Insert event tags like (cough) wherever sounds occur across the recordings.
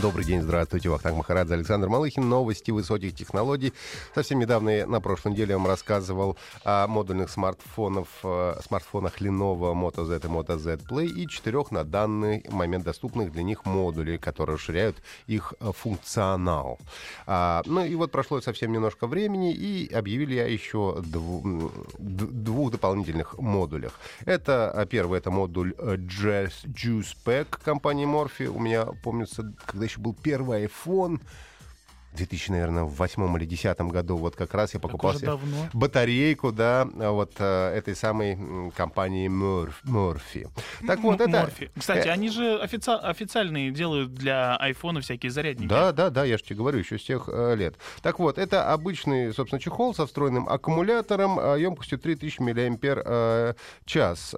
Добрый день, здравствуйте. Вахтанг Махарадзе, Александр Малыхин. Новости высоких технологий. Совсем недавно, я на прошлой неделе, я вам рассказывал о модульных смартфонах, э, смартфонах Lenovo Moto Z и Moto Z Play и четырех на данный момент доступных для них модулей, которые расширяют их э, функционал. А, ну и вот прошло совсем немножко времени, и объявили я еще дву, двух дополнительных модулях. Это, а, первый, это модуль э, Juice Pack компании Morphe. У меня, помнится, когда еще был первый iPhone, 2000, наверное, в восьмом или десятом году вот как раз я покупал себе батарейку, да, вот э, этой самой компании Murphy. Так вот, это... Морфи. Кстати, э... они же офици... официальные делают для айфона всякие зарядники. Да, да, да, я же тебе говорю, еще с тех э, лет. Так вот, это обычный, собственно, чехол со встроенным аккумулятором емкостью 3000 мАч.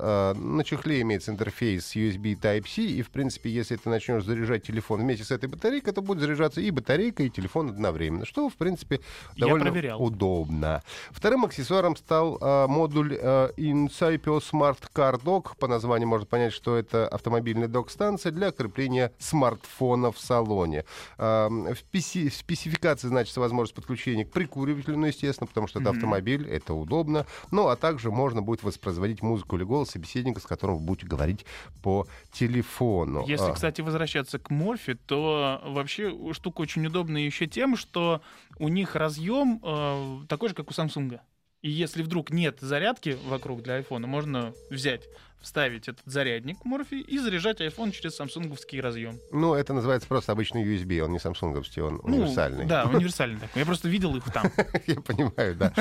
Э, на чехле имеется интерфейс USB Type-C, и, в принципе, если ты начнешь заряжать телефон вместе с этой батарейкой, то будет заряжаться и батарейка, и телефон телефон одновременно, что, в принципе, довольно удобно. Вторым аксессуаром стал э, модуль э, Incipio Smart Car Dock. По названию можно понять, что это автомобильная док-станция для крепления смартфона в салоне. Э, в, специ- в спецификации значится возможность подключения к прикуривателю, ну, естественно, потому что mm-hmm. это автомобиль, это удобно. Ну, а также можно будет воспроизводить музыку или голос собеседника, с которым вы будете говорить по телефону. Если, а. кстати, возвращаться к Морфе, то вообще штука очень удобная еще тем, что у них разъем э, такой же, как у Samsung. И если вдруг нет зарядки вокруг для айфона, можно взять, вставить этот зарядник Морфи и заряжать iPhone через самсунговский разъем. Ну, это называется просто обычный USB, он не самсунговский, он ну, универсальный. Да, (laughs) универсальный такой. Я просто видел их там. (laughs) Я понимаю, да.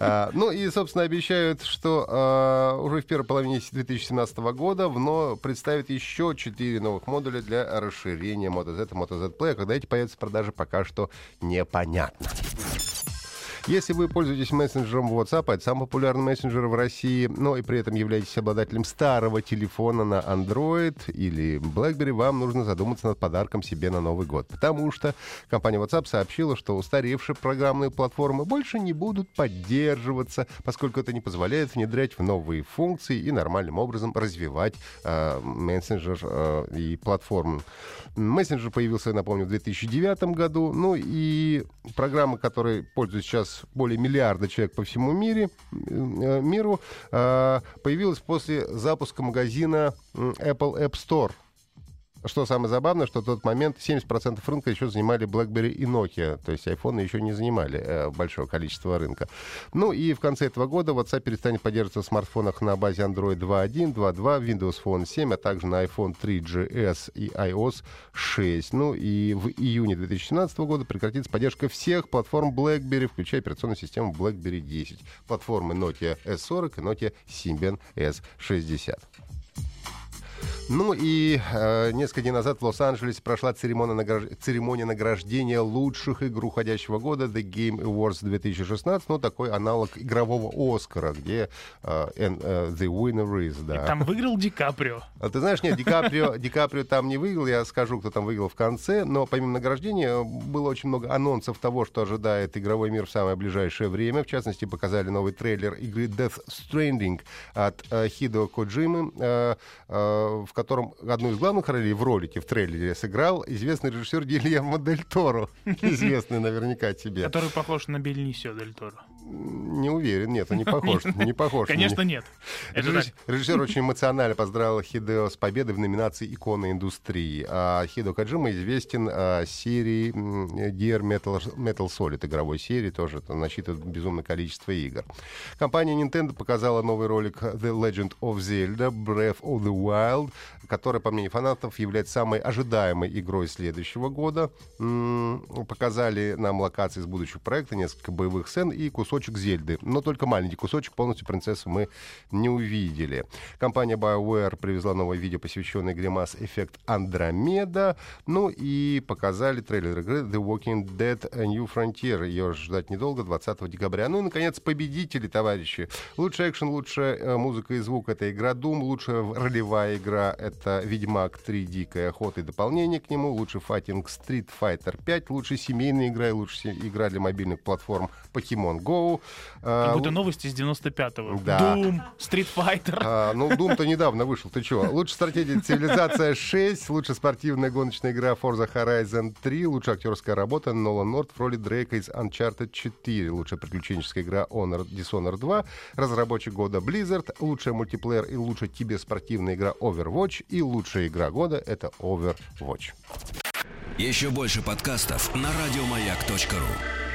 А, ну и, собственно, обещают, что а, уже в первой половине 2017 года ВНО представит еще четыре новых модуля для расширения Moto Z и Moto Z Play. А когда эти появятся в продаже, пока что непонятно. Если вы пользуетесь мессенджером WhatsApp, это самый популярный мессенджер в России, но и при этом являетесь обладателем старого телефона на Android или BlackBerry, вам нужно задуматься над подарком себе на Новый год. Потому что компания WhatsApp сообщила, что устаревшие программные платформы больше не будут поддерживаться, поскольку это не позволяет внедрять в новые функции и нормальным образом развивать э, мессенджер э, и платформу. Мессенджер появился, напомню, в 2009 году. Ну и программы, которые пользуются сейчас более миллиарда человек по всему мире, э, миру, э, появилась после запуска магазина Apple App Store что самое забавное, что в тот момент 70% рынка еще занимали BlackBerry и Nokia, то есть iPhone еще не занимали э, большое количество рынка. Ну и в конце этого года WhatsApp перестанет поддерживаться в смартфонах на базе Android 2.1, 2.2, Windows Phone 7, а также на iPhone 3GS и iOS 6. Ну и в июне 2017 года прекратится поддержка всех платформ BlackBerry, включая операционную систему BlackBerry 10, платформы Nokia S40 и Nokia Symbian S60. Ну и э, несколько дней назад в Лос-Анджелесе прошла церемония, награж... церемония награждения лучших игр уходящего года The Game Awards 2016, ну такой аналог игрового Оскара, где э, and, uh, The Winner is, да. И там выиграл Ди Каприо. А ты знаешь, нет, Ди Каприо, Ди Каприо там не выиграл, я скажу, кто там выиграл в конце, но помимо награждения было очень много анонсов того, что ожидает игровой мир в самое ближайшее время. В частности, показали новый трейлер игры Death Stranding от э, Хидо Коджимы, э, э, в котором одну из главных ролей в ролике, в трейлере сыграл известный режиссер Гильермо Дель Торо, (laughs) известный наверняка тебе. Который похож на Бельнисио Дель Торо. Не уверен, нет, он не похож. Не похож. Конечно, нет. Режиссер очень эмоционально поздравил Хидео с победой в номинации «Икона индустрии». А Хидо Каджима известен а, серией Dear Metal, Metal Solid, игровой серии, тоже насчитывает безумное количество игр. Компания Nintendo показала новый ролик The Legend of Zelda Breath of the Wild, которая, по мнению фанатов, является самой ожидаемой игрой следующего года. Показали нам локации из будущего проекта, несколько боевых сцен и кусок кусочек Зельды. Но только маленький кусочек, полностью принцессу мы не увидели. Компания BioWare привезла новое видео, посвященное игре Mass Effect Andromeda. Ну и показали трейлер игры The Walking Dead A New Frontier. Ее ждать недолго, 20 декабря. Ну и, наконец, победители, товарищи. Лучший экшен, лучшая э, музыка и звук — это игра Doom. Лучшая ролевая игра — это Ведьмак 3 Дикая охота и дополнение к нему. Лучший файтинг Street Fighter 5. Лучшая семейная игра и лучшая игра для мобильных платформ Pokemon Go. Как будто новости из 95-го. Да. Doom, Street Fighter. А, ну, Doom-то недавно вышел, ты чего? Лучшая стратегия (laughs) Цивилизация 6, лучшая спортивная гоночная игра Forza Horizon 3, лучшая актерская работа Нолан Норт в роли Дрейка из Uncharted 4, лучшая приключенческая игра Honor Dishonored 2, разработчик года Blizzard, лучшая мультиплеер и лучшая киберспортивная игра Overwatch и лучшая игра года это Overwatch. Еще больше подкастов на радиомаяк.ру.